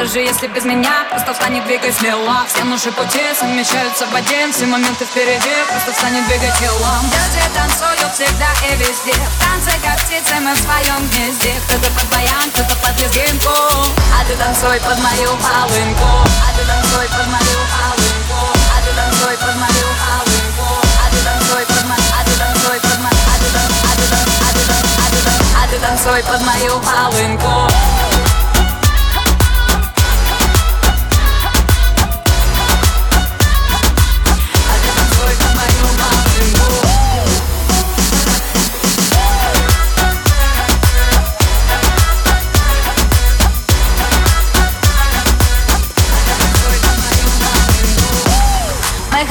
если без меня Просто встань и двигай смело. Все наши пути совмещаются в один. Все моменты впереди, просто встань и двигай телом Люди танцуют всегда и везде. В танце, как птицы, мы в своем гнезде. Кто-то под баян, кто-то под лезгинку. А ты танцуй под мою полынку. А ты танцуй под мою полынку. А ты танцуй под мою полынку. А ты танцуй под мою А танцуй под мою полынку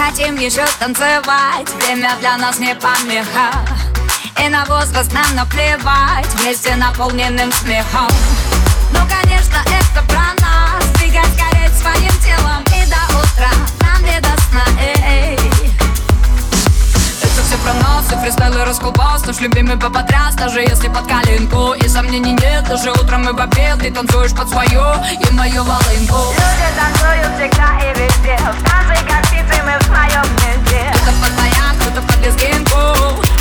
хотим еще танцевать. Время для нас не помеха. И на возраст нам наплевать. Вместе наполненным смехом. Ну, конечно, это нас, и расколбас Наш любимый попотряс, даже если под коленку И сомнений нет, даже утром и в обед Ты танцуешь под свою и мою волынку. Люди танцуют всегда и везде. В как птицы, мы в своем гнезде. Кто-то под баян, кто-то под лезгинку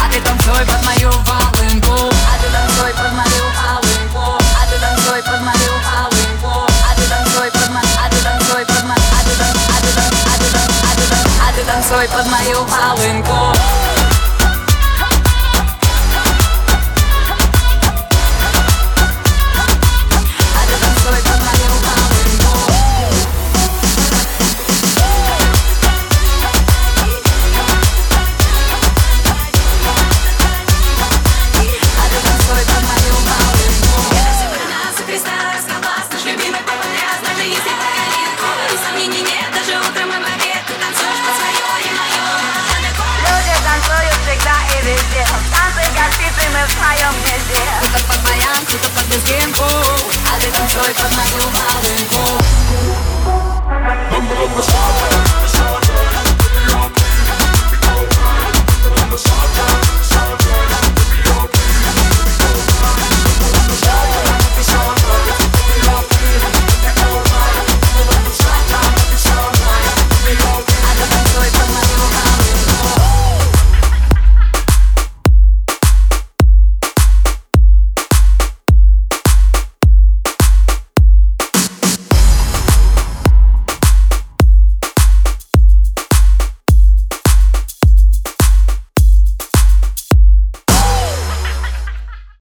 А ты танцуй под мою волынку. А ты танцуй под мою волынку А ты танцуй под мою волынку. А ты танцуй под мою А ты танцуй под мою А А А А ты танцуй под мою волынку гнезде Кто-то под баян, кто-то под лезгинку А ты танцуй под мою волынку